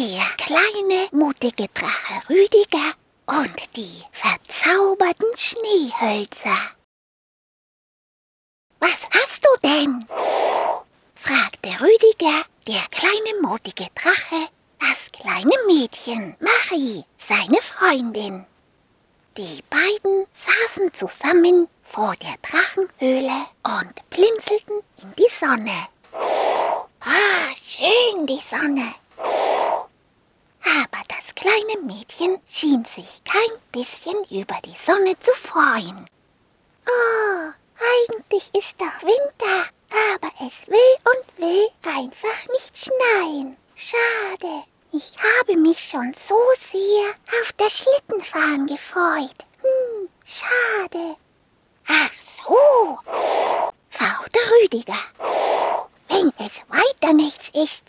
der kleine, mutige Drache Rüdiger und die verzauberten Schneehölzer. Was hast du denn? fragte Rüdiger, der kleine, mutige Drache, das kleine Mädchen, Marie, seine Freundin. Die beiden saßen zusammen vor der Drachenhöhle und blinzelten in die Sonne. Ah, schön die Sonne. Kleine Mädchen schien sich kein bisschen über die Sonne zu freuen. Oh, eigentlich ist doch Winter, aber es will und will einfach nicht schneien. Schade. Ich habe mich schon so sehr auf das Schlittenfahren gefreut. Hm, schade. Ach so, fauchte Rüdiger. Wenn es weiter nichts ist.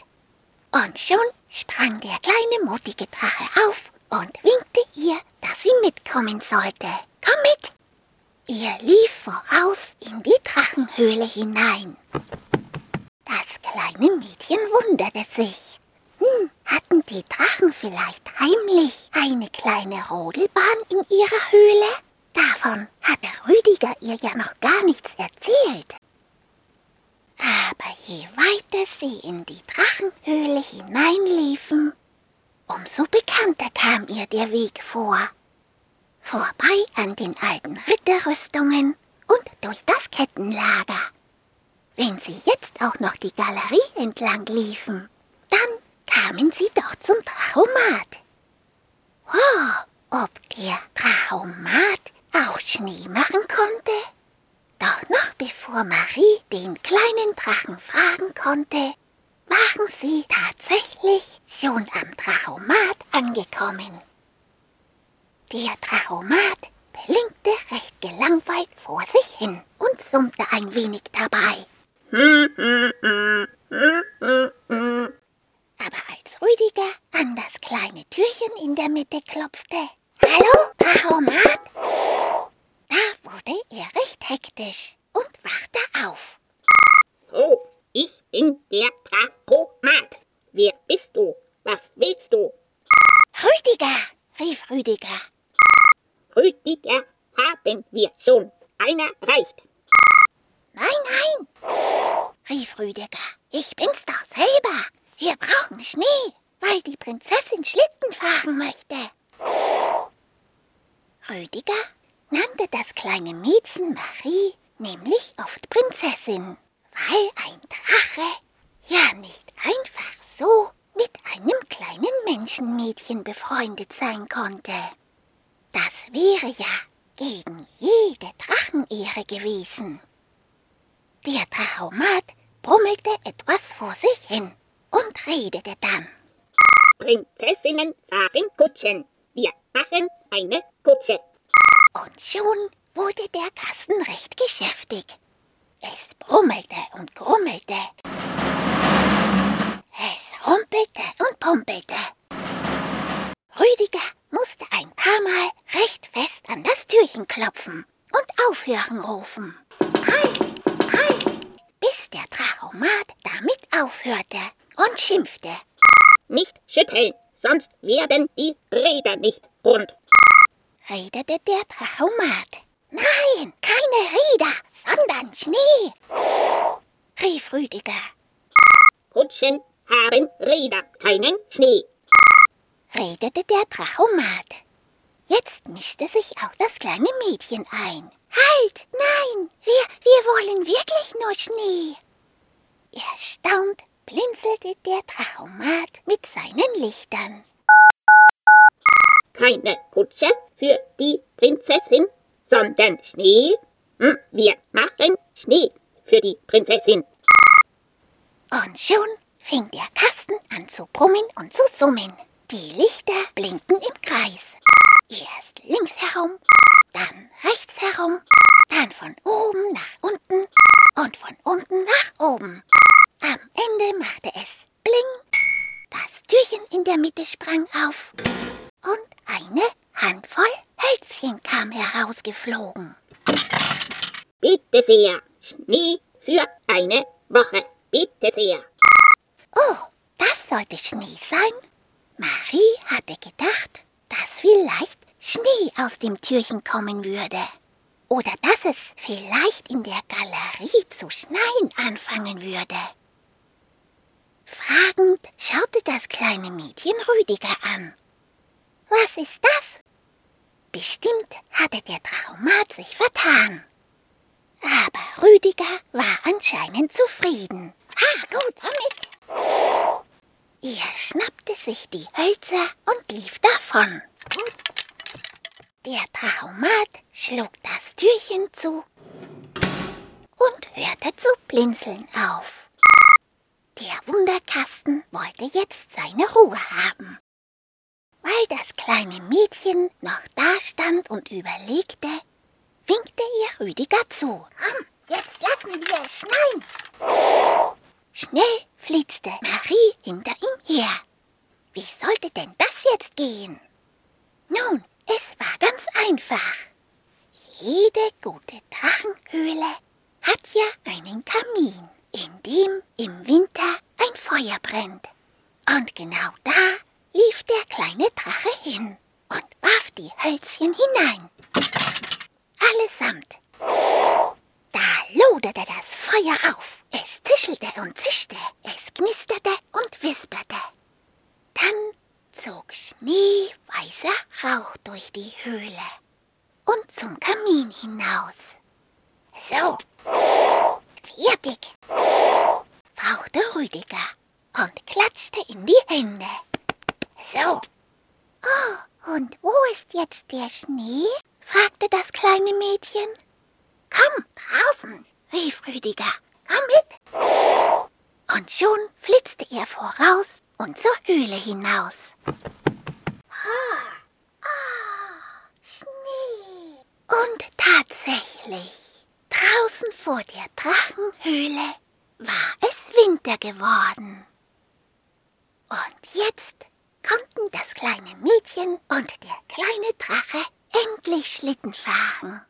Und schon sprang der kleine mutige Drache auf und winkte ihr, dass sie mitkommen sollte. Komm mit! Er lief voraus in die Drachenhöhle hinein. Das kleine Mädchen wunderte sich. Hm, hatten die Drachen vielleicht heimlich eine kleine Rodelbahn in ihrer Höhle? Davon hatte Rüdiger ihr ja noch gar nichts erzählt. Aber je weiter sie in die Drachenhöhle hineinliefen, umso bekannter kam ihr der Weg vor. Vorbei an den alten Ritterrüstungen und durch das Kettenlager. Wenn sie jetzt auch noch die Galerie entlang liefen, dann kamen sie doch zum Trachomat. Oh, ob der Trachomat auch Schnee machen konnte? Bevor Marie den kleinen Drachen fragen konnte, waren sie tatsächlich schon am Drachomat angekommen. Der Drachomat blinkte recht gelangweilt vor sich hin und summte ein wenig dabei. Aber als Rüdiger an das kleine Türchen in der Mitte klopfte, Hallo, Drachomat? Da wurde er recht hektisch und wachte auf. Oh, ich bin der Drachomat. Wer bist du? Was willst du? Rüdiger, rief Rüdiger. Rüdiger haben wir schon. Einer reicht. Nein, nein, rief Rüdiger. Ich bin's doch selber. Wir brauchen Schnee, weil die Prinzessin Schlitten fahren möchte. Rüdiger nannte das kleine Mädchen Marie nämlich oft Prinzessin, weil ein Drache ja nicht einfach so mit einem kleinen Menschenmädchen befreundet sein konnte. Das wäre ja gegen jede Drachenehre gewesen. Der Drachomat brummelte etwas vor sich hin und redete dann. Prinzessinnen fahren Kutschen. Wir machen eine Kutsche. Und schon wurde der Kasten recht geschäftig. Es brummelte und grummelte. Es rumpelte und pumpelte. Rüdiger musste ein paar Mal recht fest an das Türchen klopfen und aufhören rufen. Halt, halt, bis der Drachomat damit aufhörte und schimpfte. Nicht schütteln, sonst werden die Räder nicht rund. redete der Drachomat. Nein, keine Räder, sondern Schnee, rief Rüdiger. Kutschen haben Räder, keinen Schnee. redete der Drachomat. Jetzt mischte sich auch das kleine Mädchen ein. Halt, nein, wir, wir wollen wirklich nur Schnee. Erstaunt blinzelte der Drachomat mit seinen Lichtern. Keine Kutsche für die Prinzessin, sondern Schnee. Hm, Wir machen Schnee für die Prinzessin. Und schon fing der Kasten an zu brummen und zu summen. Die Lichter blinkten im Kreis. Erst links herum, dann rechts herum, dann von oben nach unten und von unten nach oben. kam herausgeflogen. Bitte sehr, Schnee für eine Woche. Bitte sehr. Oh, das sollte Schnee sein? Marie hatte gedacht, dass vielleicht Schnee aus dem Türchen kommen würde. Oder dass es vielleicht in der Galerie zu schneien anfangen würde. Fragend schaute das kleine Mädchen Rüdiger an. Was ist das? Bestimmt hatte der Traumat sich vertan. Aber Rüdiger war anscheinend zufrieden. Ah, gut, damit. Er schnappte sich die Hölzer und lief davon. Der Traumat schlug das Türchen zu und hörte zu blinzeln auf. Der Wunderkasten wollte jetzt seine Ruhe haben. Das kleine Mädchen noch dastand und überlegte, winkte ihr Rüdiger zu. Komm, jetzt lassen wir es schneien. Schnell flitzte Marie hinter ihm her. Wie sollte denn das jetzt gehen? Nun, es war ganz einfach. Jede gute Drachenhöhle hat ja einen Kamin, in dem im Winter ein Feuer brennt. Und genau da der kleine Drache hin und warf die Hölzchen hinein. Allesamt. Da loderte das Feuer auf. Es zischelte und zischte, es knisterte und wisperte. Dann zog schneeweißer Rauch durch die Höhle und zum Kamin hinaus. So, fertig, fauchte Rüdiger und klatschte in die Hände. So. Oh, und wo jetzt der Schnee? fragte das kleine Mädchen. Komm, draußen, rief Rüdiger. komm mit. Und schon flitzte er voraus und zur Höhle hinaus. Schnee. Und tatsächlich, draußen vor der Drachenhöhle war es Winter geworden. Und jetzt konnten das kleine Mädchen und der kleine Drache endlich Schlitten fahren.